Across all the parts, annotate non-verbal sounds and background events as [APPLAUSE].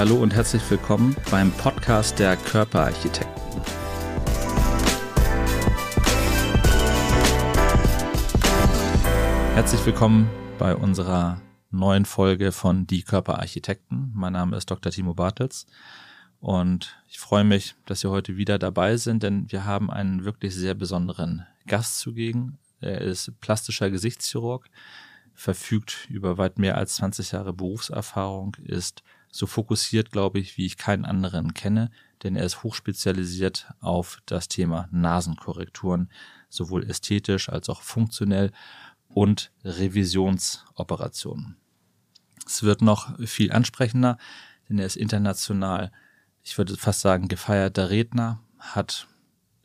hallo und herzlich willkommen beim Podcast der Körperarchitekten. Herzlich willkommen bei unserer neuen Folge von Die Körperarchitekten. Mein Name ist Dr. Timo Bartels und ich freue mich, dass Sie heute wieder dabei sind, denn wir haben einen wirklich sehr besonderen Gast zugegen. Er ist plastischer Gesichtschirurg, verfügt über weit mehr als 20 Jahre Berufserfahrung, ist so fokussiert, glaube ich, wie ich keinen anderen kenne, denn er ist hochspezialisiert auf das Thema Nasenkorrekturen, sowohl ästhetisch als auch funktionell und Revisionsoperationen. Es wird noch viel ansprechender, denn er ist international, ich würde fast sagen, gefeierter Redner, hat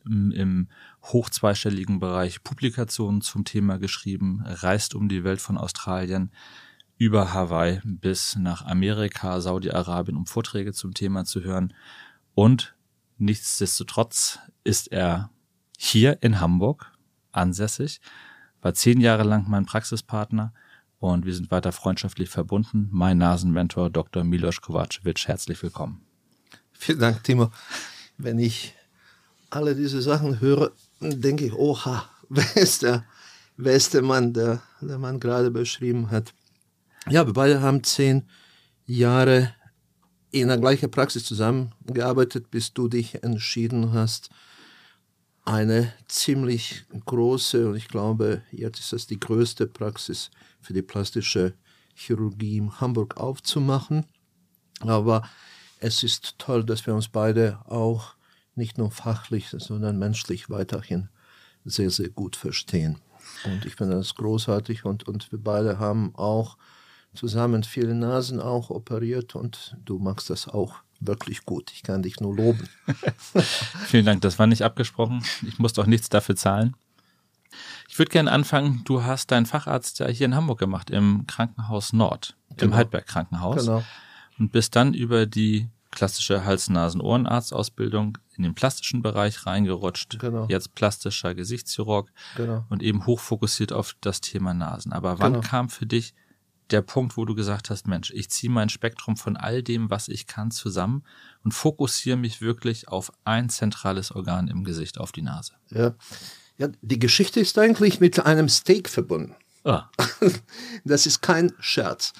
im hochzweistelligen Bereich Publikationen zum Thema geschrieben, reist um die Welt von Australien über Hawaii bis nach Amerika, Saudi-Arabien, um Vorträge zum Thema zu hören. Und nichtsdestotrotz ist er hier in Hamburg ansässig, war zehn Jahre lang mein Praxispartner und wir sind weiter freundschaftlich verbunden. Mein Nasenmentor Dr. Milos Kovacevic, herzlich willkommen. Vielen Dank, Timo. Wenn ich alle diese Sachen höre, denke ich, oha, [LAUGHS] wer ist der, der Mann, der der Mann gerade beschrieben hat. Ja, wir beide haben zehn Jahre in der gleichen Praxis zusammengearbeitet, bis du dich entschieden hast, eine ziemlich große, und ich glaube, jetzt ist das die größte Praxis für die plastische Chirurgie in Hamburg aufzumachen. Aber es ist toll, dass wir uns beide auch nicht nur fachlich, sondern menschlich weiterhin sehr, sehr gut verstehen. Und ich finde das großartig und, und wir beide haben auch zusammen viele Nasen auch operiert und du machst das auch wirklich gut. Ich kann dich nur loben. [LAUGHS] Vielen Dank, das war nicht abgesprochen. Ich musste auch nichts dafür zahlen. Ich würde gerne anfangen, du hast deinen Facharzt ja hier in Hamburg gemacht, im Krankenhaus Nord, genau. im Heidberg Krankenhaus. Genau. Und bist dann über die klassische Hals-Nasen-Ohrenarzt-Ausbildung in den plastischen Bereich reingerutscht. Genau. Jetzt plastischer Gesichtschirurg genau. und eben hochfokussiert auf das Thema Nasen. Aber wann genau. kam für dich der Punkt, wo du gesagt hast, Mensch, ich ziehe mein Spektrum von all dem, was ich kann, zusammen und fokussiere mich wirklich auf ein zentrales Organ im Gesicht, auf die Nase? Ja, ja die Geschichte ist eigentlich mit einem Steak verbunden. Ah. [LAUGHS] Das ist kein Scherz.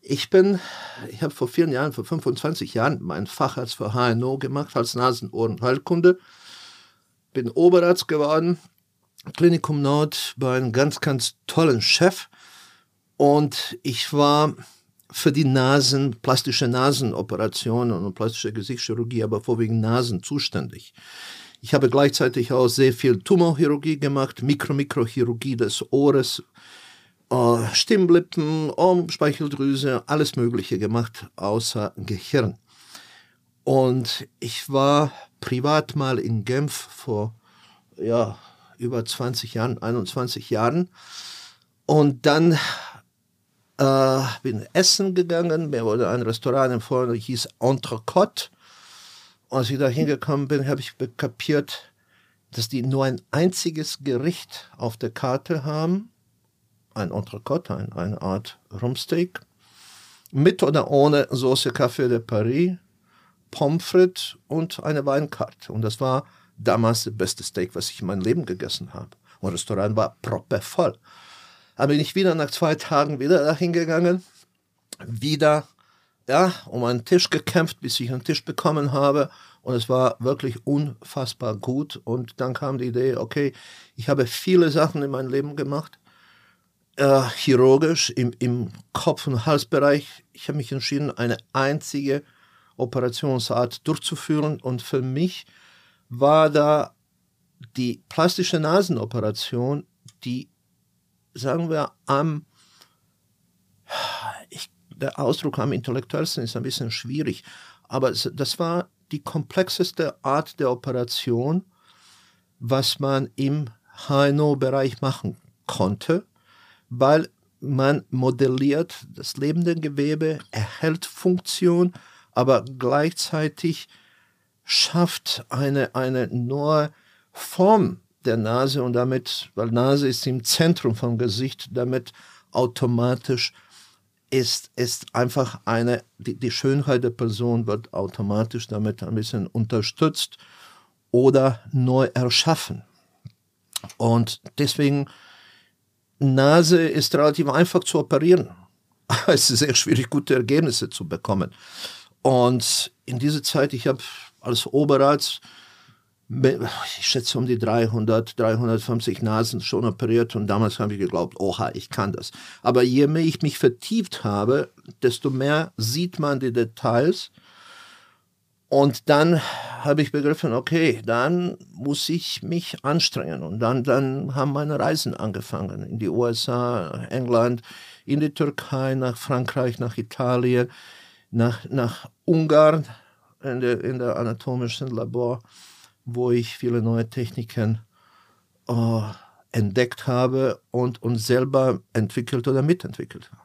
Ich bin, ich habe vor vielen Jahren, vor 25 Jahren, meinen Facharzt für HNO gemacht als Nasen-Ohren-Heilkunde. Bin Oberarzt geworden, Klinikum Nord bei einem ganz, ganz tollen Chef. Und ich war für die Nasen, plastische Nasenoperationen und plastische Gesichtschirurgie, aber vorwiegend Nasen zuständig. Ich habe gleichzeitig auch sehr viel Tumorchirurgie gemacht, Mikro-Mikrochirurgie des Ohres, äh, Stimmlippen, Speicheldrüse, alles Mögliche gemacht, außer Gehirn. Und ich war privat mal in Genf vor ja, über 20 Jahren, 21 Jahren. Und dann äh, bin essen gegangen, mir wurde ein Restaurant empfohlen, das hieß Entrecote. Und als ich da hingekommen bin, habe ich kapiert, dass die nur ein einziges Gericht auf der Karte haben. Ein Entrecote, ein, eine Art Rumsteak. Mit oder ohne Sauce Café de Paris, Pommes frites und eine Weinkarte. Und das war damals das beste Steak, was ich in meinem Leben gegessen habe. Und das Restaurant war proppevoll. Da bin ich wieder nach zwei Tagen wieder dahin gegangen, wieder ja, um einen Tisch gekämpft, bis ich einen Tisch bekommen habe. Und es war wirklich unfassbar gut. Und dann kam die Idee, okay, ich habe viele Sachen in meinem Leben gemacht, äh, chirurgisch im, im Kopf- und Halsbereich. Ich habe mich entschieden, eine einzige Operationsart durchzuführen. Und für mich war da die plastische Nasenoperation, die, sagen wir, am ich der Ausdruck am intellektuellsten ist ein bisschen schwierig, aber das war die komplexeste Art der Operation, was man im HNO-Bereich machen konnte, weil man modelliert das lebende Gewebe, erhält Funktion, aber gleichzeitig schafft eine, eine neue Form der Nase und damit, weil Nase ist im Zentrum vom Gesicht, damit automatisch ist, ist einfach eine, die, die Schönheit der Person wird automatisch damit ein bisschen unterstützt oder neu erschaffen. Und deswegen, Nase ist relativ einfach zu operieren. [LAUGHS] es ist sehr schwierig, gute Ergebnisse zu bekommen. Und in dieser Zeit, ich habe als Oberarzt ich schätze um die 300, 350 Nasen schon operiert und damals habe ich geglaubt, oha, ich kann das. Aber je mehr ich mich vertieft habe, desto mehr sieht man die Details. Und dann habe ich begriffen, okay, dann muss ich mich anstrengen. Und dann, dann haben meine Reisen angefangen. In die USA, England, in die Türkei, nach Frankreich, nach Italien, nach, nach Ungarn in der, in der anatomischen Labor wo ich viele neue Techniken äh, entdeckt habe und, und selber entwickelt oder mitentwickelt habe.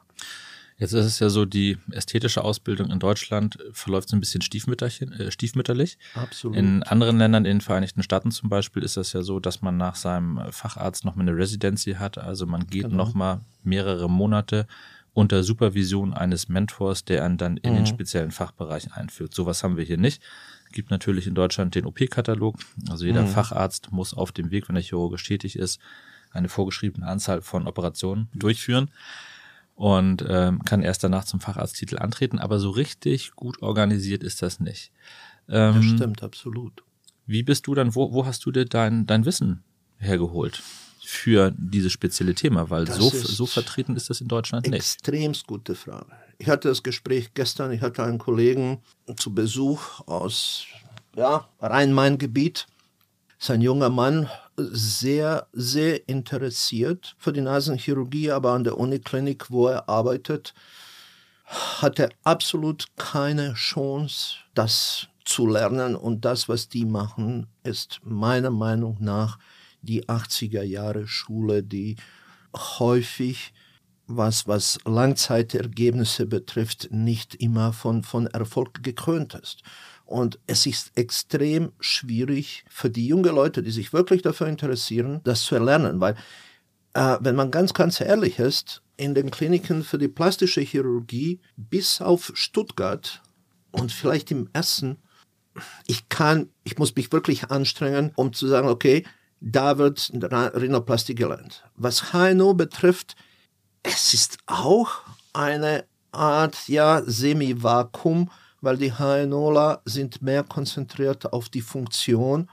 Jetzt ist es ja so, die ästhetische Ausbildung in Deutschland verläuft so ein bisschen äh, stiefmütterlich. Absolut. In anderen Ländern, in den Vereinigten Staaten zum Beispiel, ist es ja so, dass man nach seinem Facharzt nochmal eine Residency hat. Also man geht genau. nochmal mehrere Monate unter Supervision eines Mentors, der einen dann in mhm. den speziellen Fachbereich einführt. Sowas haben wir hier nicht gibt natürlich in Deutschland den OP-Katalog. Also jeder mhm. Facharzt muss auf dem Weg, wenn er chirurgisch tätig ist, eine vorgeschriebene Anzahl von Operationen durchführen und ähm, kann erst danach zum Facharzttitel antreten. Aber so richtig gut organisiert ist das nicht. Ähm, das stimmt, absolut. Wie bist du dann, wo, wo hast du dir dein, dein Wissen hergeholt? Für dieses spezielle Thema, weil so, so vertreten ist das in Deutschland nicht. Extremst gute Frage. Ich hatte das Gespräch gestern, ich hatte einen Kollegen zu Besuch aus ja, Rhein-Main-Gebiet. Ist ein junger Mann, sehr, sehr interessiert für die Nasenchirurgie, aber an der Uniklinik, wo er arbeitet, hat er absolut keine Chance, das zu lernen. Und das, was die machen, ist meiner Meinung nach die 80er Jahre Schule, die häufig was, was Langzeitergebnisse betrifft, nicht immer von, von Erfolg gekrönt ist. Und es ist extrem schwierig für die jungen Leute, die sich wirklich dafür interessieren, das zu erlernen, weil äh, wenn man ganz, ganz ehrlich ist, in den Kliniken für die plastische Chirurgie bis auf Stuttgart und vielleicht im Essen, ich kann, ich muss mich wirklich anstrengen, um zu sagen, okay, da wird Rhinoplastie gelernt. Was HNO betrifft, es ist auch eine Art ja, Semi-Vakuum, weil die HNOler sind mehr konzentriert auf die Funktion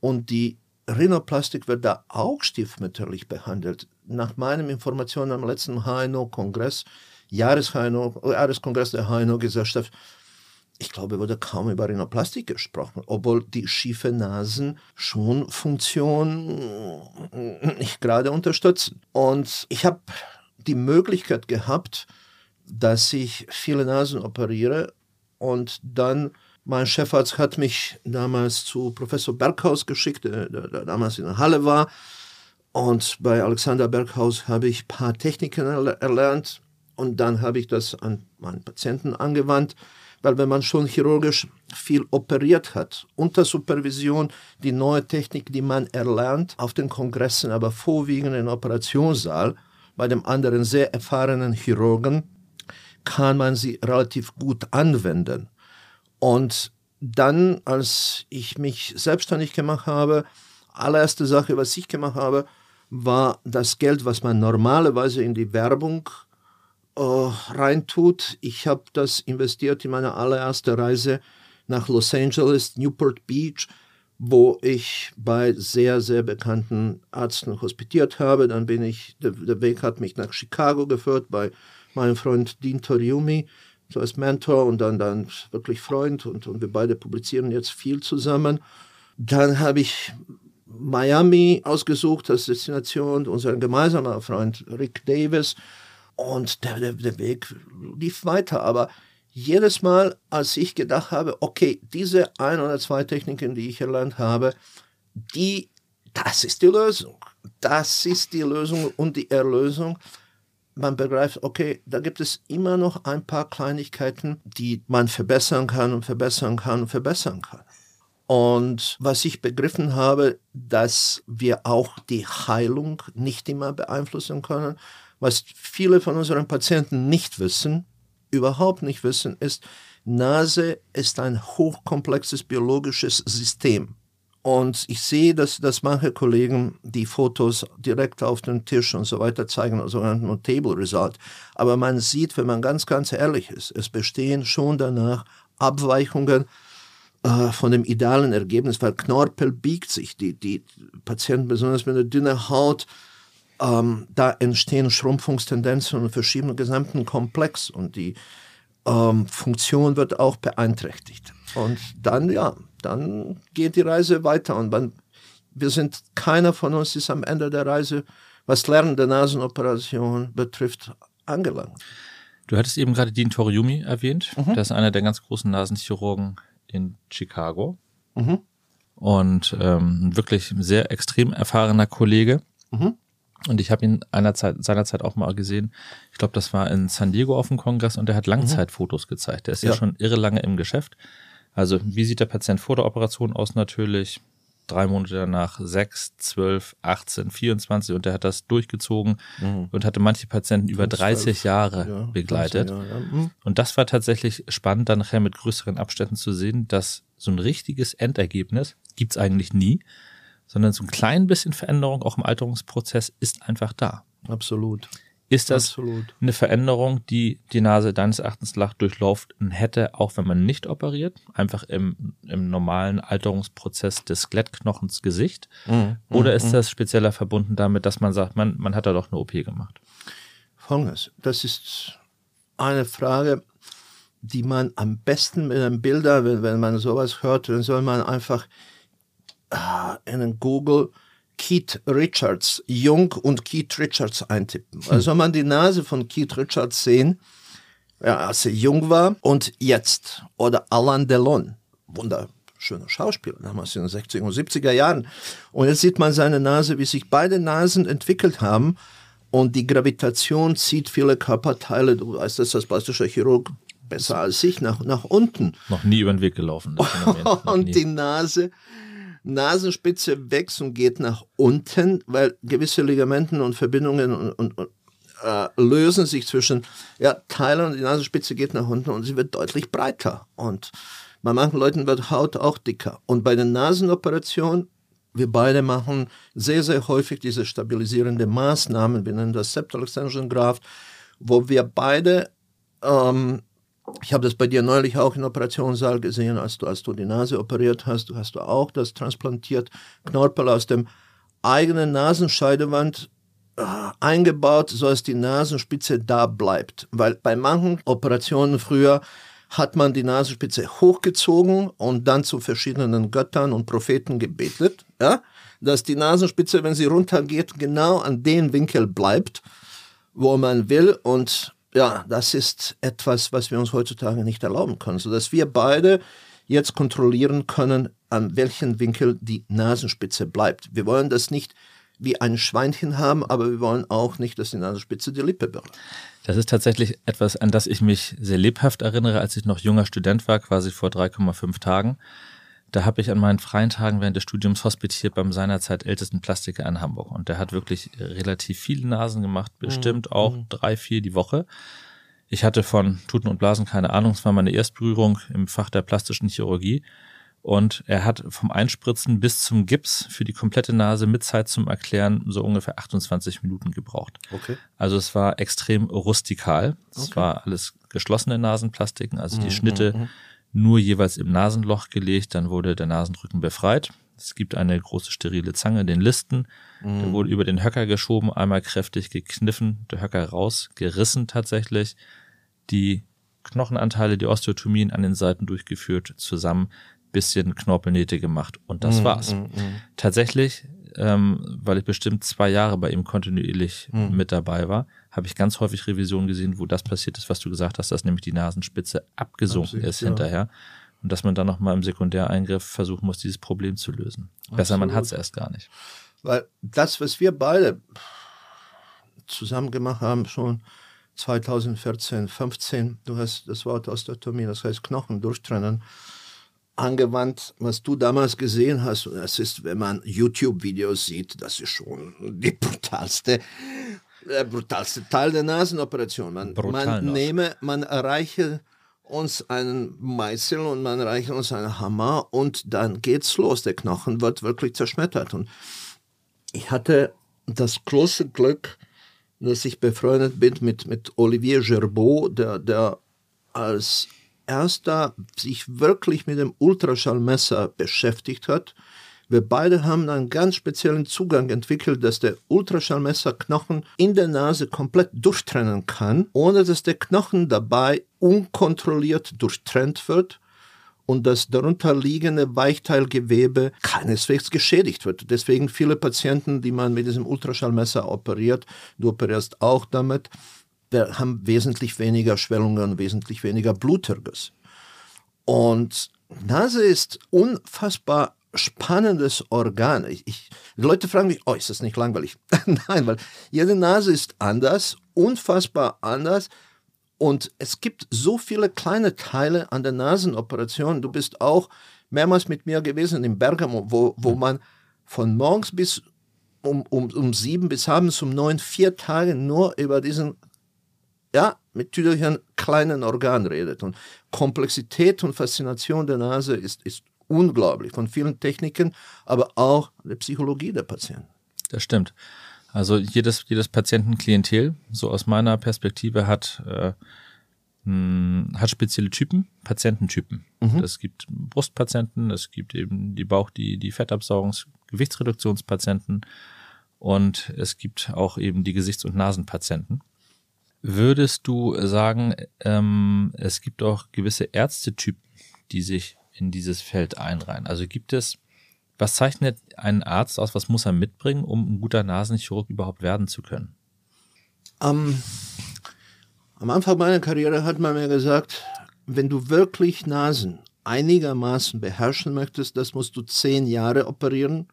und die Rhinoplastik wird da auch stiefmütterlich behandelt. Nach meinen Informationen am letzten HNO-Kongress, Jahreskongress der HNO-Gesellschaft, ich glaube, wurde kaum über Rhinoplastik gesprochen, obwohl die schiefe Nasen schon Funktion nicht gerade unterstützen. Und ich habe die Möglichkeit gehabt, dass ich viele Nasen operiere und dann mein Chefarzt hat mich damals zu Professor Berghaus geschickt, der, der, der damals in der Halle war. Und bei Alexander Berghaus habe ich ein paar Techniken erlernt und dann habe ich das an meinen Patienten angewandt weil wenn man schon chirurgisch viel operiert hat, unter Supervision die neue Technik, die man erlernt, auf den Kongressen, aber vorwiegend im Operationssaal, bei dem anderen sehr erfahrenen Chirurgen, kann man sie relativ gut anwenden. Und dann, als ich mich selbstständig gemacht habe, allererste Sache, was ich gemacht habe, war das Geld, was man normalerweise in die Werbung äh, reintut. Ich habe das investiert in meine allererste Reise nach Los Angeles, Newport Beach, wo ich bei sehr, sehr bekannten Ärzten hospitiert habe. Dann bin ich, der, der Weg hat mich nach Chicago geführt bei meinem Freund Dean Toriumi, so als Mentor und dann, dann wirklich Freund und, und wir beide publizieren jetzt viel zusammen. Dann habe ich Miami ausgesucht als Destination, unser gemeinsamer Freund Rick Davis und der, der, der Weg lief weiter. Aber jedes Mal, als ich gedacht habe, okay, diese ein oder zwei Techniken, die ich erlernt habe, die, das ist die Lösung. Das ist die Lösung und die Erlösung. Man begreift, okay, da gibt es immer noch ein paar Kleinigkeiten, die man verbessern kann und verbessern kann und verbessern kann. Und was ich begriffen habe, dass wir auch die Heilung nicht immer beeinflussen können, Was viele von unseren Patienten nicht wissen, überhaupt nicht wissen, ist, Nase ist ein hochkomplexes biologisches System. Und ich sehe, dass, dass manche Kollegen die Fotos direkt auf den Tisch und so weiter zeigen, also ein Table Result. Aber man sieht, wenn man ganz, ganz ehrlich ist, es bestehen schon danach Abweichungen äh, von dem idealen Ergebnis, weil Knorpel biegt sich. Die, die Patienten, besonders mit einer dünnen Haut, ähm, da entstehen Schrumpfungstendenzen und verschieben den gesamten Komplex und die ähm, Funktion wird auch beeinträchtigt. Und dann, ja, dann geht die Reise weiter und man, wir sind, keiner von uns ist am Ende der Reise, was Lernen der Nasenoperation betrifft, angelangt. Du hattest eben gerade Dean Toriumi erwähnt. Mhm. Das ist einer der ganz großen Nasenchirurgen in Chicago. Mhm. Und ähm, ein wirklich sehr extrem erfahrener Kollege. Mhm. Und ich habe ihn einer Zeit, seinerzeit auch mal gesehen. Ich glaube, das war in San Diego auf dem Kongress und er hat Langzeitfotos gezeigt. Der ist ja. ja schon irre lange im Geschäft. Also, wie sieht der Patient vor der Operation aus? Natürlich drei Monate danach, sechs, zwölf, 18, 24 und der hat das durchgezogen mhm. und hatte manche Patienten über 30 Jahre ja, begleitet. Jahre, ja. mhm. Und das war tatsächlich spannend, dann nachher mit größeren Abständen zu sehen, dass so ein richtiges Endergebnis gibt's eigentlich nie, sondern so ein klein bisschen Veränderung auch im Alterungsprozess ist einfach da. Absolut. Ist das Absolut. eine Veränderung, die die Nase deines Erachtens nach durchlaufen hätte, auch wenn man nicht operiert? Einfach im, im normalen Alterungsprozess des Skelettknochens Gesicht? Mhm. Oder mhm. ist das spezieller verbunden damit, dass man sagt, man, man hat da doch eine OP gemacht? Folgendes. Das ist eine Frage, die man am besten mit einem Bilder, wenn, wenn man sowas hört, dann soll man einfach in einen Google Keith Richards, Jung und Keith Richards eintippen. Hm. Also man die Nase von Keith Richards sehen, ja, als er jung war und jetzt. Oder Alain Delon, wunderschöner Schauspieler, damals in den 60er und 70er Jahren. Und jetzt sieht man seine Nase, wie sich beide Nasen entwickelt haben. Und die Gravitation zieht viele Körperteile, du weißt das als plastischer Chirurg besser als ich, nach, nach unten. Noch nie über den Weg gelaufen. [LAUGHS] und die Nase Nasenspitze wächst und geht nach unten, weil gewisse Ligamenten und Verbindungen und, und, und äh, lösen sich zwischen ja, Teilen und die Nasenspitze geht nach unten und sie wird deutlich breiter. Und bei manchen Leuten wird Haut auch dicker. Und bei den Nasenoperationen, wir beide machen sehr, sehr häufig diese stabilisierende Maßnahmen, wir nennen das Septal Extension Graft, wo wir beide ähm, ich habe das bei dir neulich auch im Operationssaal gesehen, als du, als du die Nase operiert hast. Du hast auch das transplantiert, Knorpel aus dem eigenen Nasenscheidewand äh, eingebaut, so dass die Nasenspitze da bleibt. Weil bei manchen Operationen früher hat man die Nasenspitze hochgezogen und dann zu verschiedenen Göttern und Propheten gebetet, ja, dass die Nasenspitze, wenn sie runtergeht, genau an den Winkel bleibt, wo man will und ja, das ist etwas, was wir uns heutzutage nicht erlauben können, sodass wir beide jetzt kontrollieren können, an welchem Winkel die Nasenspitze bleibt. Wir wollen das nicht wie ein Schweinchen haben, aber wir wollen auch nicht, dass die Nasenspitze die Lippe berührt. Das ist tatsächlich etwas, an das ich mich sehr lebhaft erinnere, als ich noch junger Student war, quasi vor 3,5 Tagen. Da habe ich an meinen freien Tagen während des Studiums hospitiert beim seinerzeit ältesten Plastiker in Hamburg. Und der hat wirklich relativ viele Nasen gemacht, bestimmt mhm. auch mhm. drei, vier die Woche. Ich hatte von Tuten und Blasen keine Ahnung. Es war meine Erstberührung im Fach der plastischen Chirurgie. Und er hat vom Einspritzen bis zum Gips für die komplette Nase mit Zeit zum Erklären so ungefähr 28 Minuten gebraucht. Okay. Also es war extrem rustikal. Es okay. war alles geschlossene Nasenplastiken, also die mhm, Schnitte mhm nur jeweils im Nasenloch gelegt, dann wurde der Nasenrücken befreit. Es gibt eine große sterile Zange, den Listen. Mhm. Der wurde über den Höcker geschoben, einmal kräftig gekniffen, der Höcker rausgerissen tatsächlich. Die Knochenanteile, die Osteotomien an den Seiten durchgeführt, zusammen bisschen Knorpelnähte gemacht und das mhm. war's. Mhm. mhm. Tatsächlich, ähm, weil ich bestimmt zwei Jahre bei ihm kontinuierlich mhm. mit dabei war, habe ich ganz häufig Revisionen gesehen, wo das passiert ist, was du gesagt hast, dass nämlich die Nasenspitze abgesunken Absolut, ist ja. hinterher. Und dass man dann nochmal im Sekundäreingriff versuchen muss, dieses Problem zu lösen. Absolut. Besser, man hat es erst gar nicht. Weil das, was wir beide zusammen gemacht haben, schon 2014, 15, du hast das Wort Osteotomie, das heißt Knochen durchtrennen, angewandt, was du damals gesehen hast. Und das ist, wenn man YouTube-Videos sieht, das ist schon die [LAUGHS] brutalste Der brutalste Teil der Nasenoperation. Man, man nehme, man erreiche uns einen Meißel und man reicht uns einen Hammer und dann geht's los. Der Knochen wird wirklich zerschmettert. Und ich hatte das große Glück, dass ich befreundet bin mit, mit Olivier Gerbeau, der, der als erster sich wirklich mit dem Ultraschallmesser beschäftigt hat wir beide haben einen ganz speziellen Zugang entwickelt, dass der Ultraschallmesser Knochen in der Nase komplett durchtrennen kann, ohne dass der Knochen dabei unkontrolliert durchtrennt wird und das darunter liegende Weichteilgewebe keineswegs geschädigt wird. Deswegen viele Patienten, die man mit diesem Ultraschallmesser operiert, du operierst auch damit, wir haben wesentlich weniger Schwellungen, wesentlich weniger Bluterguss. Und Nase ist unfassbar spannendes Organ. Ich, ich, Leute fragen mich, oh, ist das nicht langweilig? [LAUGHS] Nein, weil jede Nase ist anders, unfassbar anders. Und es gibt so viele kleine Teile an der Nasenoperation. Du bist auch mehrmals mit mir gewesen in Bergamo, wo, wo man von morgens bis um, um, um sieben bis abends um neun, vier Tage nur über diesen, ja, mit Tüdelchen kleinen Organ redet. Und Komplexität und Faszination der Nase ist, ist unglaublich von vielen Techniken, aber auch der Psychologie der Patienten. Das stimmt. Also jedes, jedes Patientenklientel, so aus meiner Perspektive, hat, äh, hat spezielle Typen, Patiententypen. Mhm. Es gibt Brustpatienten, es gibt eben die Bauch-, die, die Fettabsaugungs-, Gewichtsreduktionspatienten und es gibt auch eben die Gesichts- und Nasenpatienten. Würdest du sagen, ähm, es gibt auch gewisse Ärztetypen, die sich in dieses Feld einreihen? Also gibt es, was zeichnet einen Arzt aus, was muss er mitbringen, um ein guter Nasenchirurg überhaupt werden zu können? Um, am Anfang meiner Karriere hat man mir gesagt, wenn du wirklich Nasen einigermaßen beherrschen möchtest, das musst du zehn Jahre operieren,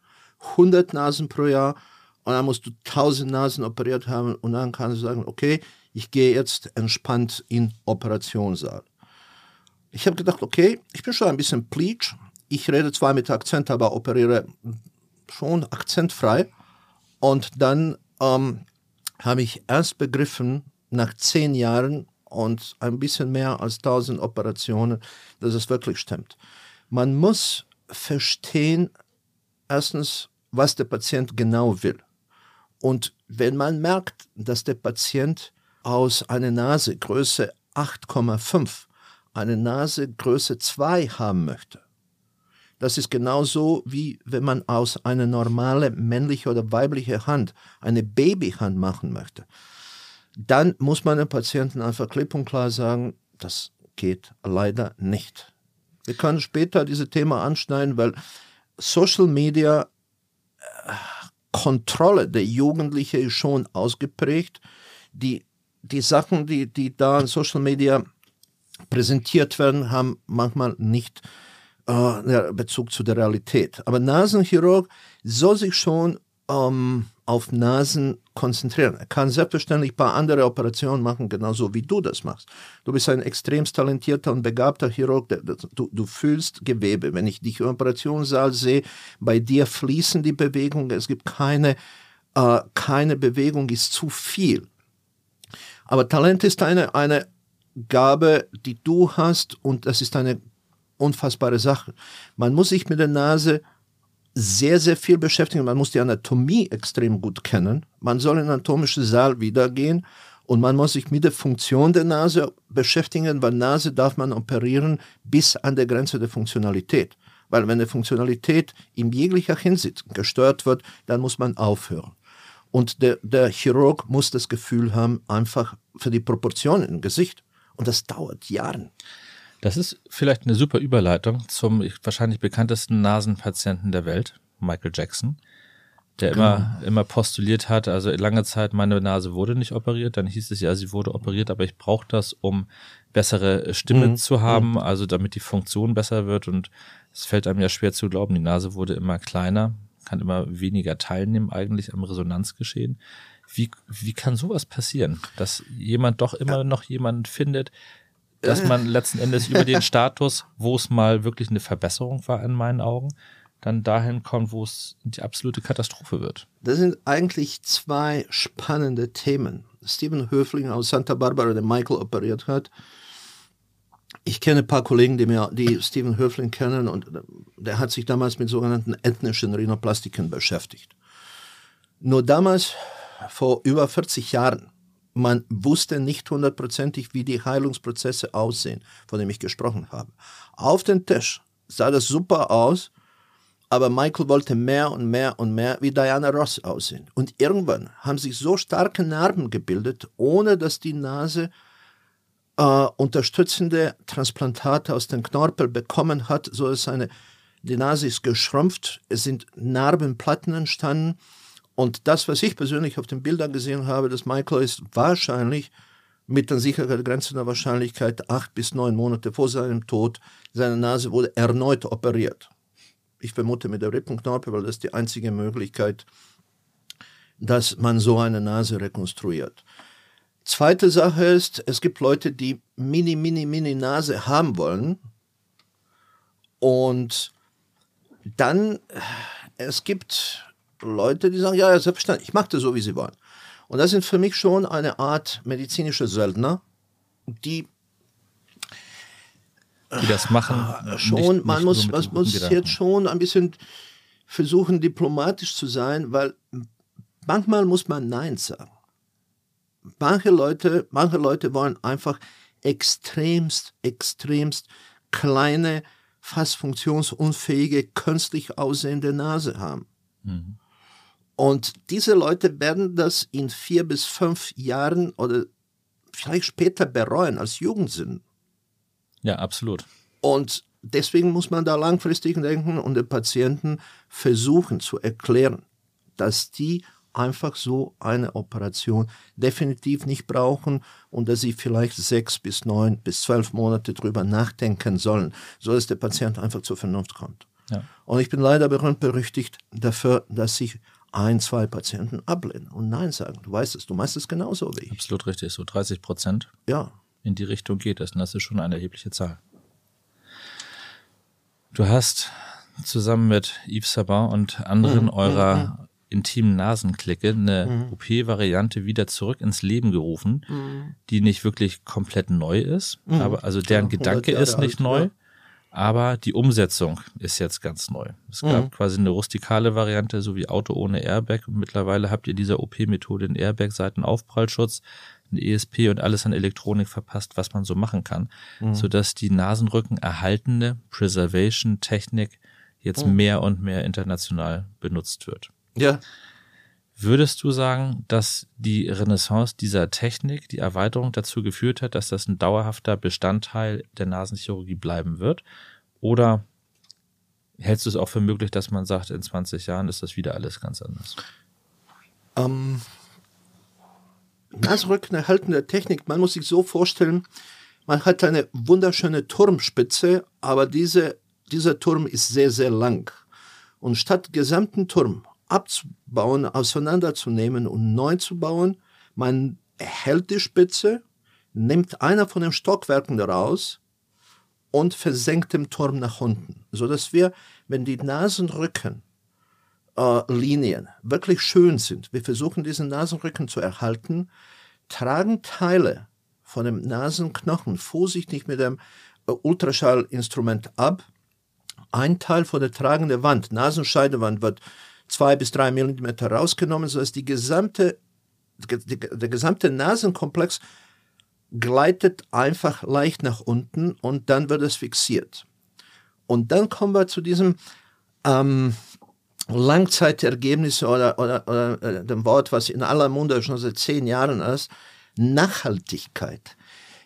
100 Nasen pro Jahr und dann musst du 1000 Nasen operiert haben und dann kannst du sagen, okay, ich gehe jetzt entspannt in Operationssaal. Ich habe gedacht, okay, ich bin schon ein bisschen pleatsch. Ich rede zwar mit Akzent, aber operiere schon akzentfrei. Und dann ähm, habe ich erst begriffen, nach zehn Jahren und ein bisschen mehr als tausend Operationen, dass es wirklich stimmt. Man muss verstehen, erstens, was der Patient genau will. Und wenn man merkt, dass der Patient aus einer Nase Größe 8,5 eine Nase Größe 2 haben möchte. Das ist genauso wie wenn man aus einer normalen männliche oder weibliche Hand eine Babyhand machen möchte. Dann muss man dem Patienten einfach klipp und klar sagen, das geht leider nicht. Wir können später dieses Thema anschneiden, weil Social Media äh, Kontrolle der Jugendlichen ist schon ausgeprägt. Die, die Sachen, die, die da in Social Media präsentiert werden, haben manchmal nicht äh, Bezug zu der Realität. Aber Nasenchirurg soll sich schon ähm, auf Nasen konzentrieren. Er kann selbstverständlich ein paar andere Operationen machen, genauso wie du das machst. Du bist ein extrem talentierter und begabter Chirurg. Du, du fühlst Gewebe. Wenn ich dich im Operationssaal sehe, bei dir fließen die Bewegungen. Es gibt keine, äh, keine Bewegung, ist zu viel. Aber Talent ist eine, eine Gabe, die du hast und das ist eine unfassbare Sache. Man muss sich mit der Nase sehr, sehr viel beschäftigen. Man muss die Anatomie extrem gut kennen. Man soll in den anatomischen Saal wiedergehen und man muss sich mit der Funktion der Nase beschäftigen, weil Nase darf man operieren bis an der Grenze der Funktionalität. Weil wenn die Funktionalität in jeglicher Hinsicht gestört wird, dann muss man aufhören. Und der, der Chirurg muss das Gefühl haben, einfach für die Proportionen im Gesicht und das dauert Jahre. Das ist vielleicht eine super Überleitung zum wahrscheinlich bekanntesten Nasenpatienten der Welt, Michael Jackson, der genau. immer, immer postuliert hat, also lange Zeit, meine Nase wurde nicht operiert, dann hieß es ja, sie wurde operiert, aber ich brauche das, um bessere Stimme mhm. zu haben, mhm. also damit die Funktion besser wird und es fällt einem ja schwer zu glauben, die Nase wurde immer kleiner, kann immer weniger teilnehmen eigentlich am Resonanzgeschehen. Wie, wie kann sowas passieren, dass jemand doch immer noch jemanden findet, dass man [LAUGHS] letzten Endes über den Status, wo es mal wirklich eine Verbesserung war in meinen Augen, dann dahin kommt, wo es die absolute Katastrophe wird? Das sind eigentlich zwei spannende Themen. Steven Höfling aus Santa Barbara, der Michael operiert hat. Ich kenne ein paar Kollegen, die mir, die Steven Höfling kennen und der hat sich damals mit sogenannten ethnischen Rhinoplastiken beschäftigt. Nur damals, vor über 40 Jahren, man wusste nicht hundertprozentig, wie die Heilungsprozesse aussehen, von denen ich gesprochen habe. Auf den Tisch sah das super aus, aber Michael wollte mehr und mehr und mehr wie Diana Ross aussehen. Und irgendwann haben sich so starke Narben gebildet, ohne dass die Nase äh, unterstützende Transplantate aus dem Knorpel bekommen hat, so dass seine, die Nase ist geschrumpft, es sind Narbenplatten entstanden und das, was ich persönlich auf den Bildern gesehen habe, dass Michael ist wahrscheinlich mit der Sicherheitsgrenze der Wahrscheinlichkeit acht bis neun Monate vor seinem Tod, seine Nase wurde erneut operiert. Ich vermute mit der Rippenknorpel, weil das ist die einzige Möglichkeit, dass man so eine Nase rekonstruiert. Zweite Sache ist, es gibt Leute, die mini, mini, mini Nase haben wollen. Und dann, es gibt Leute, die sagen, ja, ja, selbstverständlich, ich mache das so, wie sie wollen. Und das sind für mich schon eine Art medizinische Söldner, die die das machen. Äh, schon, nicht, man nicht muss, man muss jetzt schon ein bisschen versuchen, diplomatisch zu sein, weil manchmal muss man Nein sagen. Manche Leute, manche Leute wollen einfach extremst, extremst kleine, fast funktionsunfähige, künstlich aussehende Nase haben. Mhm. Und diese Leute werden das in vier bis fünf Jahren oder vielleicht später bereuen als Jugendsinn. Ja, absolut. Und deswegen muss man da langfristig denken und den Patienten versuchen zu erklären, dass die einfach so eine Operation definitiv nicht brauchen und dass sie vielleicht sechs bis neun bis zwölf Monate drüber nachdenken sollen, so dass der Patient einfach zur Vernunft kommt. Ja. Und ich bin leider berühmt berüchtigt dafür, dass sich ein, zwei Patienten ablehnen und Nein sagen. Du weißt es, du meinst es genauso wie ich. Absolut richtig, so 30 Prozent. Ja. In die Richtung geht es. Und das ist schon eine erhebliche Zahl. Du hast zusammen mit Yves Sabin und anderen mhm. eurer mhm. Intimen Nasenklicke eine mhm. OP-Variante wieder zurück ins Leben gerufen, mhm. die nicht wirklich komplett neu ist, mhm. aber also deren ja, Gedanke ist nicht alt, neu, ja. Aber die Umsetzung ist jetzt ganz neu. Es gab mhm. quasi eine rustikale Variante, so wie Auto ohne Airbag. Und mittlerweile habt ihr dieser OP-Methode einen Airbag-Seitenaufprallschutz, ein ESP und alles an Elektronik verpasst, was man so machen kann, mhm. sodass die Nasenrücken erhaltene Preservation-Technik jetzt mhm. mehr und mehr international benutzt wird. Ja. Würdest du sagen, dass die Renaissance dieser Technik, die Erweiterung dazu geführt hat, dass das ein dauerhafter Bestandteil der Nasenchirurgie bleiben wird? Oder hältst du es auch für möglich, dass man sagt, in 20 Jahren ist das wieder alles ganz anders? Ähm, Nasenrücken erhaltene Technik, man muss sich so vorstellen, man hat eine wunderschöne Turmspitze, aber diese, dieser Turm ist sehr, sehr lang. Und statt gesamten Turm abzubauen, auseinanderzunehmen und neu zu bauen. Man hält die Spitze, nimmt einer von den Stockwerken daraus und versenkt den Turm nach unten, sodass wir, wenn die Nasenrücken äh, wirklich schön sind, wir versuchen diesen Nasenrücken zu erhalten, tragen Teile von dem Nasenknochen vorsichtig mit dem äh, Ultraschallinstrument ab. Ein Teil von der tragenden Wand, Nasenscheidewand, wird zwei bis drei Millimeter rausgenommen, sodass die gesamte, die, der gesamte Nasenkomplex gleitet einfach leicht nach unten und dann wird es fixiert. Und dann kommen wir zu diesem ähm, Langzeitergebnis oder, oder, oder äh, dem Wort, was in aller Munde schon seit zehn Jahren ist, Nachhaltigkeit.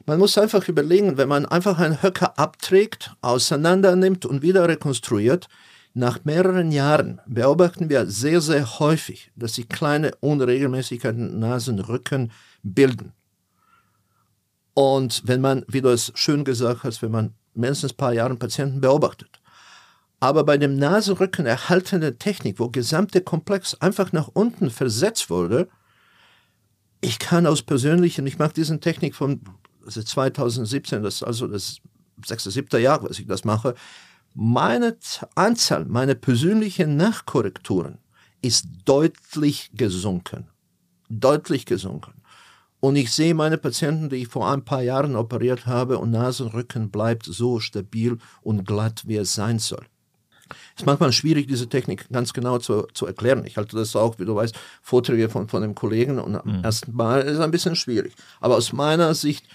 Man muss einfach überlegen, wenn man einfach einen Höcker abträgt, auseinandernimmt und wieder rekonstruiert, nach mehreren Jahren beobachten wir sehr, sehr häufig, dass sich kleine Unregelmäßigkeiten Nasenrücken bilden. Und wenn man, wie du es schön gesagt hast, wenn man mindestens ein paar Jahre Patienten beobachtet. Aber bei dem Nasenrücken erhaltene Technik, wo gesamte Komplex einfach nach unten versetzt wurde, ich kann aus persönlichen, ich mache diese Technik von also 2017, das ist also das sechste, siebte Jahr, was ich das mache, meine Anzahl, meine persönlichen Nachkorrekturen ist deutlich gesunken. Deutlich gesunken. Und ich sehe meine Patienten, die ich vor ein paar Jahren operiert habe, und Nasenrücken bleibt so stabil und glatt, wie es sein soll. Es ist manchmal schwierig, diese Technik ganz genau zu, zu erklären. Ich halte das auch, wie du weißt, Vorträge von, von einem Kollegen und am mhm. ersten Mal ist es ein bisschen schwierig. Aber aus meiner Sicht,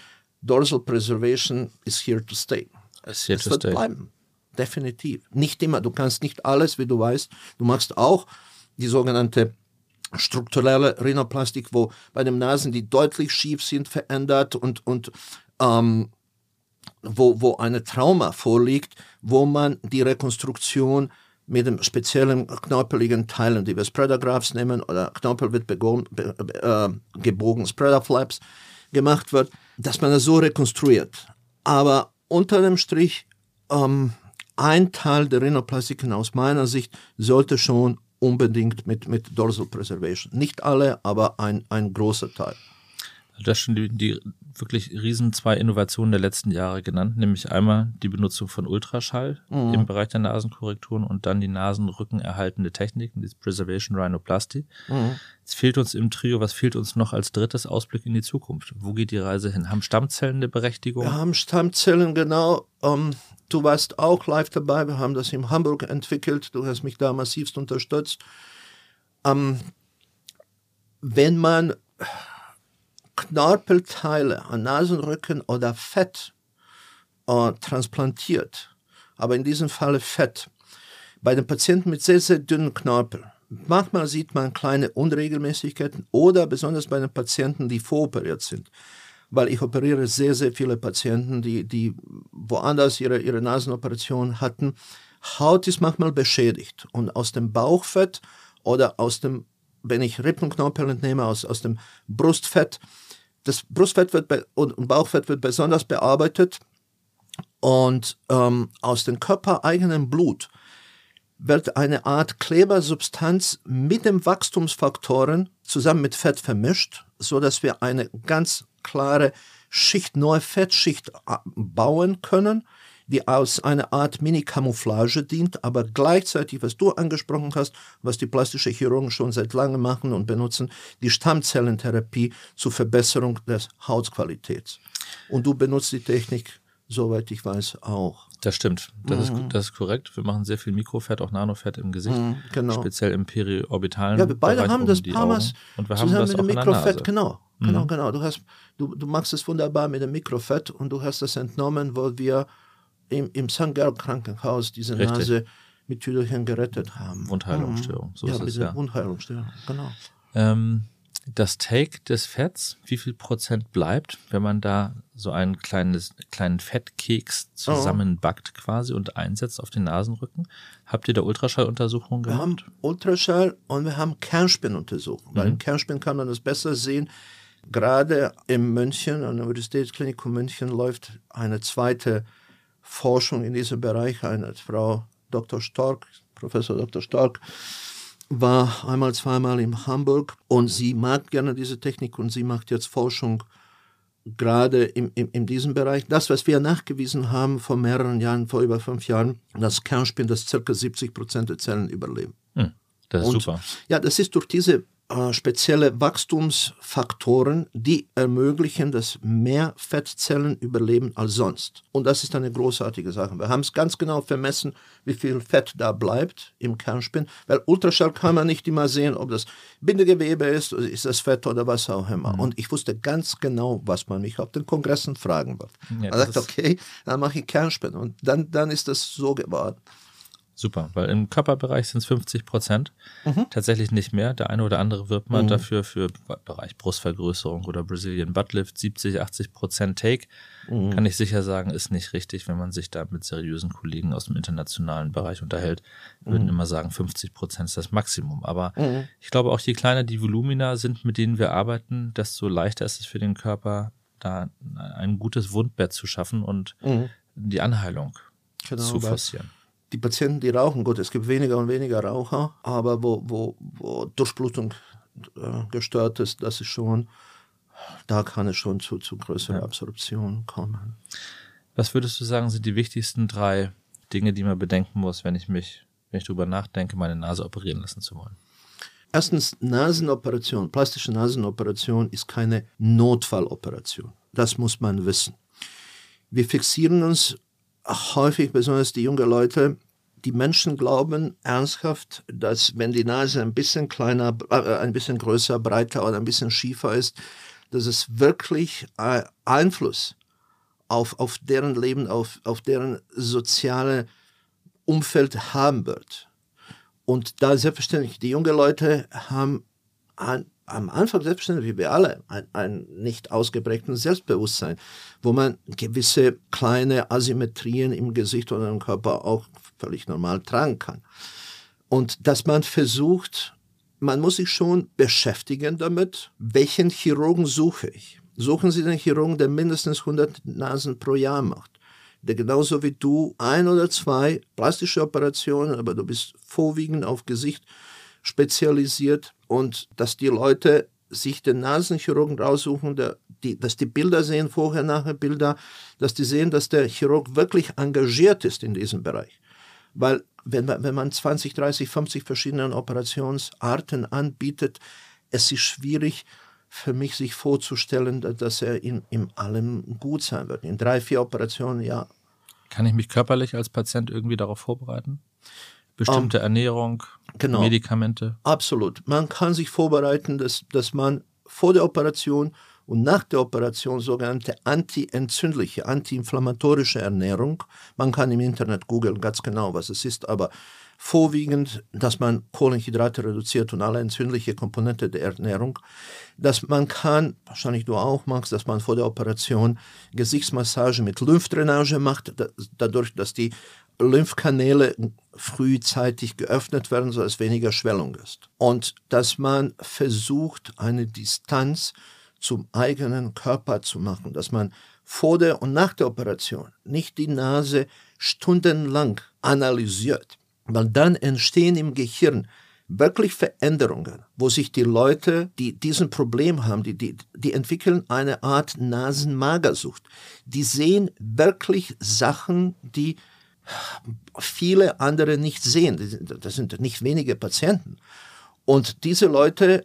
Dorsal Preservation is here to stay. Es wird bleiben. Definitiv. Nicht immer. Du kannst nicht alles, wie du weißt. Du machst auch die sogenannte strukturelle Rhinoplastik, wo bei den Nasen, die deutlich schief sind, verändert und, und ähm, wo, wo eine Trauma vorliegt, wo man die Rekonstruktion mit dem speziellen knorpeligen Teilen, die wir Spreadergraphs nehmen, oder Knorpel wird begon, be, äh, gebogen, Spreaderflaps gemacht wird, dass man das so rekonstruiert. Aber unter dem Strich, ähm, ein Teil der Rhinoplastiken aus meiner Sicht sollte schon unbedingt mit, mit Dorsal Preservation. Nicht alle, aber ein, ein großer Teil. Das sind die, die wirklich riesen zwei Innovationen der letzten Jahre genannt, nämlich einmal die Benutzung von Ultraschall mhm. im Bereich der Nasenkorrekturen und dann die Nasenrücken erhaltende Techniken, die Preservation Rhinoplasty. Mhm. Jetzt fehlt uns im Trio, was fehlt uns noch als drittes Ausblick in die Zukunft? Wo geht die Reise hin? Haben Stammzellen eine Berechtigung? Wir haben Stammzellen, genau. Um, ähm, du warst auch live dabei. Wir haben das in Hamburg entwickelt. Du hast mich da massivst unterstützt. Um, ähm, wenn man Knorpelteile an Nasenrücken oder Fett äh, transplantiert, aber in diesem Falle Fett, bei den Patienten mit sehr, sehr dünnen Knorpel. Manchmal sieht man kleine Unregelmäßigkeiten oder besonders bei den Patienten, die voroperiert sind. Weil ich operiere sehr, sehr viele Patienten, die, die woanders ihre, ihre Nasenoperation hatten. Haut ist manchmal beschädigt und aus dem Bauchfett oder aus dem, wenn ich Rippenknorpel entnehme, aus, aus dem Brustfett, das Brustfett wird und Bauchfett wird besonders bearbeitet und ähm, aus dem körpereigenen Blut wird eine Art Klebersubstanz mit den Wachstumsfaktoren zusammen mit Fett vermischt, so dass wir eine ganz klare Schicht, neue Fettschicht äh, bauen können, die aus einer Art Mini-Camouflage dient, aber gleichzeitig, was du angesprochen hast, was die plastische Chirurgen schon seit langem machen und benutzen, die Stammzellentherapie zur Verbesserung der Hautqualität. Und du benutzt die Technik, soweit ich weiß, auch. Das stimmt, das, mhm. ist, das ist korrekt. Wir machen sehr viel Mikrofett, auch Nanofett im Gesicht, mhm, genau. speziell im periorbitalen Ja, wir beide Bereich haben um das Pamas und wir haben das mit dem Mikrofett, genau. Genau, mhm. genau. Du, hast, du, du machst es wunderbar mit dem Mikrofett und du hast das entnommen, wo wir im, im St. Georg Krankenhaus diese Richtig. Nase mit Tüdelchen gerettet haben. Wundheilungsstörung, so ja, ist es ja. Wundheilungsstörung, genau. Ähm, das Take des Fetts, wie viel Prozent bleibt, wenn man da so einen kleines, kleinen Fettkeks zusammenbackt quasi und einsetzt auf den Nasenrücken? Habt ihr da Ultraschalluntersuchungen gemacht? Wir haben Ultraschall und wir haben Kernspinnuntersuchungen. Mhm. Weil im Kernspin kann man das besser sehen. Gerade in München, an der Universitätsklinikum München, läuft eine zweite Forschung in diesem Bereich. Eine Frau Dr. Stork, Professor Dr. Stork, war einmal, zweimal in Hamburg und sie mag gerne diese Technik und sie macht jetzt Forschung gerade in, in, in diesem Bereich. Das, was wir nachgewiesen haben vor mehreren Jahren, vor über fünf Jahren, das Kernspin, das circa 70 Prozent der Zellen überleben. Hm, das ist und, super. Ja, das ist durch diese äh, spezielle Wachstumsfaktoren, die ermöglichen, dass mehr Fettzellen überleben als sonst. Und das ist eine großartige Sache. Wir haben es ganz genau vermessen, wie viel Fett da bleibt im Kernspin, weil Ultraschall kann man nicht immer sehen, ob das Bindegewebe ist, ist das Fett oder was auch immer. Mhm. Und ich wusste ganz genau, was man mich auf den Kongressen fragen wird. Ja, man sagt, okay, dann mache ich Kernspin. Und dann, dann ist das so geworden. Super, weil im Körperbereich sind es 50 Prozent. Mhm. Tatsächlich nicht mehr. Der eine oder andere wirbt man mhm. dafür für Bereich Brustvergrößerung oder Brazilian Buttlift 70, 80 Prozent Take. Mhm. Kann ich sicher sagen, ist nicht richtig, wenn man sich da mit seriösen Kollegen aus dem internationalen Bereich unterhält. Würden mhm. immer sagen, 50 Prozent ist das Maximum. Aber mhm. ich glaube auch, je kleiner die Volumina sind, mit denen wir arbeiten, desto leichter ist es für den Körper, da ein gutes Wundbett zu schaffen und mhm. die Anheilung genau, zu forcieren die Patienten, die rauchen, gut, es gibt weniger und weniger Raucher, aber wo, wo, wo Durchblutung äh, gestört ist, das ist schon, da kann es schon zu, zu größerer ja. Absorption kommen. Was würdest du sagen, sind die wichtigsten drei Dinge, die man bedenken muss, wenn ich mich, wenn ich darüber nachdenke, meine Nase operieren lassen zu wollen? Erstens, Nasenoperation, plastische Nasenoperation ist keine Notfalloperation. Das muss man wissen. Wir fixieren uns häufig, besonders die jungen Leute, die Menschen glauben ernsthaft, dass wenn die Nase ein bisschen kleiner, äh, ein bisschen größer, breiter oder ein bisschen schiefer ist, dass es wirklich äh, Einfluss auf, auf deren Leben, auf, auf deren soziale Umfeld haben wird. Und da selbstverständlich, die jungen Leute haben an, am Anfang selbstverständlich wie wir alle ein, ein nicht ausgeprägtes Selbstbewusstsein, wo man gewisse kleine Asymmetrien im Gesicht oder im Körper auch völlig normal tragen kann. Und dass man versucht, man muss sich schon beschäftigen damit, welchen Chirurgen suche ich. Suchen Sie den Chirurgen, der mindestens 100 Nasen pro Jahr macht der genauso wie du ein oder zwei plastische Operationen, aber du bist vorwiegend auf Gesicht spezialisiert und dass die Leute sich den Nasenchirurgen raussuchen, der, die, dass die Bilder sehen, vorher, nachher Bilder, dass die sehen, dass der Chirurg wirklich engagiert ist in diesem Bereich. Weil wenn man, wenn man 20, 30, 50 verschiedene Operationsarten anbietet, es ist schwierig für mich sich vorzustellen, dass er in, in allem gut sein wird. In drei, vier Operationen, ja. Kann ich mich körperlich als Patient irgendwie darauf vorbereiten? Bestimmte um, ähm, Ernährung, genau, Medikamente? Absolut. Man kann sich vorbereiten, dass, dass man vor der Operation und nach der Operation sogenannte antientzündliche, antiinflammatorische Ernährung. Man kann im Internet googeln ganz genau, was es ist, aber vorwiegend, dass man Kohlenhydrate reduziert und alle entzündliche Komponente der Ernährung, dass man kann, wahrscheinlich du auch magst, dass man vor der Operation Gesichtsmassage mit Lymphdrainage macht, dadurch, dass die Lymphkanäle frühzeitig geöffnet werden, sodass weniger Schwellung ist. Und dass man versucht, eine Distanz zum eigenen Körper zu machen, dass man vor der und nach der Operation nicht die Nase stundenlang analysiert, weil dann entstehen im Gehirn wirklich Veränderungen, wo sich die Leute, die diesen Problem haben, die, die, die entwickeln eine Art Nasenmagersucht. Die sehen wirklich Sachen, die viele andere nicht sehen. Das sind nicht wenige Patienten. Und diese Leute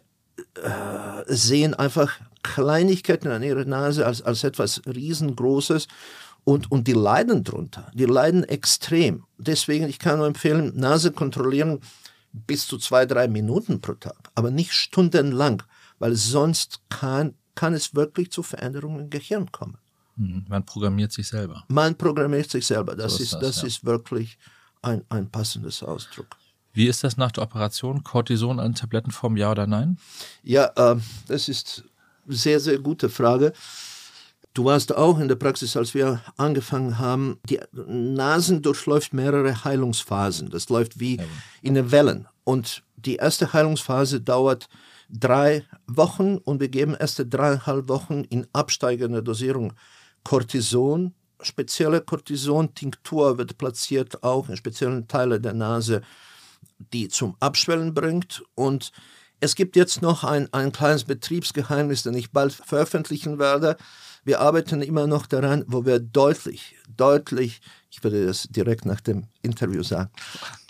äh, sehen einfach Kleinigkeiten an ihrer Nase als, als etwas Riesengroßes und, und die leiden drunter. Die leiden extrem. Deswegen, ich kann nur empfehlen, Nase kontrollieren bis zu zwei, drei Minuten pro Tag, aber nicht stundenlang, weil sonst kann, kann es wirklich zu Veränderungen im Gehirn kommen. Mhm. Man programmiert sich selber. Man programmiert sich selber. Das, so ist, das, das ja. ist wirklich ein, ein passendes Ausdruck. Wie ist das nach der Operation? Cortison an Tablettenform, ja oder nein? Ja, äh, das ist eine sehr, sehr gute Frage. Du warst auch in der Praxis, als wir angefangen haben. Die Nasen durchläuft mehrere Heilungsphasen. Das läuft wie in den Wellen. Und die erste Heilungsphase dauert drei Wochen und wir geben erste dreieinhalb Wochen in absteigender Dosierung Cortison. Spezielle Cortison-Tinktur wird platziert auch in speziellen Teilen der Nase, die zum Abschwellen bringt. Und es gibt jetzt noch ein, ein kleines Betriebsgeheimnis, das ich bald veröffentlichen werde. Wir arbeiten immer noch daran, wo wir deutlich, deutlich, ich würde das direkt nach dem Interview sagen,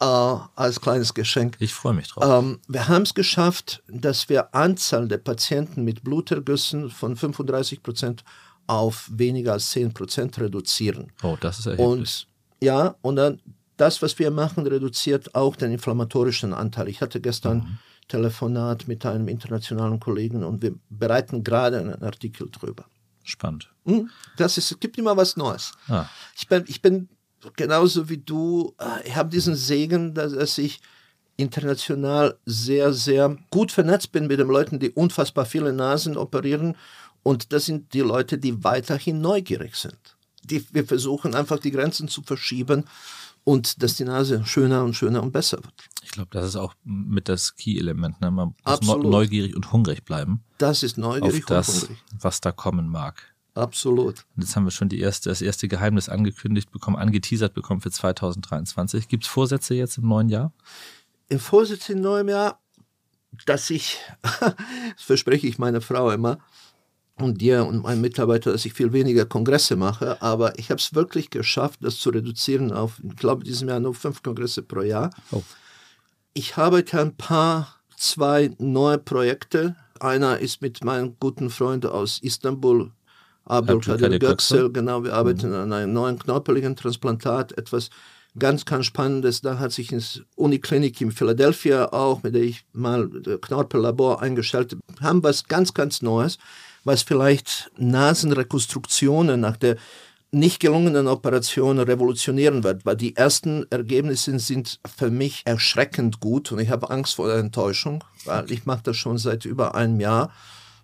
äh, als kleines Geschenk. Ich freue mich drauf. Ähm, wir haben es geschafft, dass wir Anzahl der Patienten mit Blutergüssen von 35 Prozent auf weniger als 10 Prozent reduzieren. Oh, das ist erheblich. Und, ja, und dann das, was wir machen, reduziert auch den inflammatorischen Anteil. Ich hatte gestern mhm. Telefonat mit einem internationalen Kollegen und wir bereiten gerade einen Artikel drüber. Spannend. Hm? Das ist, es gibt immer was Neues. Ah. Ich, bin, ich bin genauso wie du, äh, ich habe diesen Segen, dass ich international sehr, sehr gut vernetzt bin mit den Leuten, die unfassbar viele Nasen operieren. Und das sind die Leute, die weiterhin neugierig sind. Die, wir versuchen einfach die Grenzen zu verschieben und dass die Nase schöner und schöner und besser wird. Ich glaube, das ist auch mit das Key-Element. Ne? Man muss Absolut. neugierig und hungrig bleiben. Das ist neugierig auf das, hungrig. was da kommen mag. Absolut. Und jetzt haben wir schon die erste, das erste Geheimnis angekündigt bekommen, angeteasert bekommen für 2023. Gibt es Vorsätze jetzt im neuen Jahr? Im Vorsitz im neuen Jahr, dass ich, [LAUGHS] das verspreche ich meiner Frau immer, und dir und meinen Mitarbeitern, dass ich viel weniger Kongresse mache, aber ich habe es wirklich geschafft, das zu reduzieren auf, ich glaube, diesem Jahr nur fünf Kongresse pro Jahr. Oh. Ich habe ein paar, zwei neue Projekte. Einer ist mit meinem guten Freund aus Istanbul, Abdulkadir Göksel, genau, wir arbeiten mhm. an einem neuen knorpeligen Transplantat, etwas ganz, ganz Spannendes. Da hat sich ins Uniklinik in Philadelphia auch, mit der ich mal Knorpellabor eingestellt habe, haben was ganz, ganz Neues was vielleicht Nasenrekonstruktionen nach der nicht gelungenen Operation revolutionieren wird, weil die ersten Ergebnisse sind für mich erschreckend gut und ich habe Angst vor der Enttäuschung, weil ich mache das schon seit über einem Jahr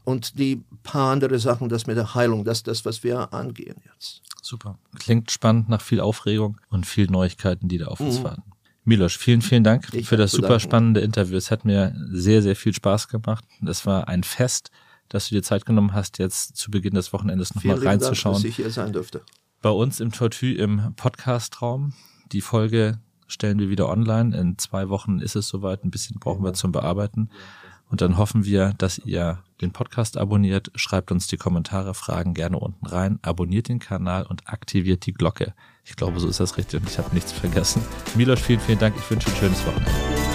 und die paar andere Sachen, das mit der Heilung, das ist das, was wir angehen jetzt. Super. Klingt spannend nach viel Aufregung und viel Neuigkeiten, die da auf uns mhm. warten. Milos, vielen, vielen Dank ich für das super spannende Interview. Es hat mir sehr, sehr viel Spaß gemacht. Es war ein Fest dass du dir Zeit genommen hast, jetzt zu Beginn des Wochenendes nochmal reinzuschauen. Dank, dass ich hier sein dürfte. Bei uns im Tortue im Podcast-Raum. Die Folge stellen wir wieder online. In zwei Wochen ist es soweit. Ein bisschen brauchen wir zum Bearbeiten. Und dann hoffen wir, dass ihr den Podcast abonniert. Schreibt uns die Kommentare, Fragen gerne unten rein. Abonniert den Kanal und aktiviert die Glocke. Ich glaube, so ist das richtig und ich habe nichts vergessen. Milos, vielen, vielen Dank. Ich wünsche ein schönes Wochenende.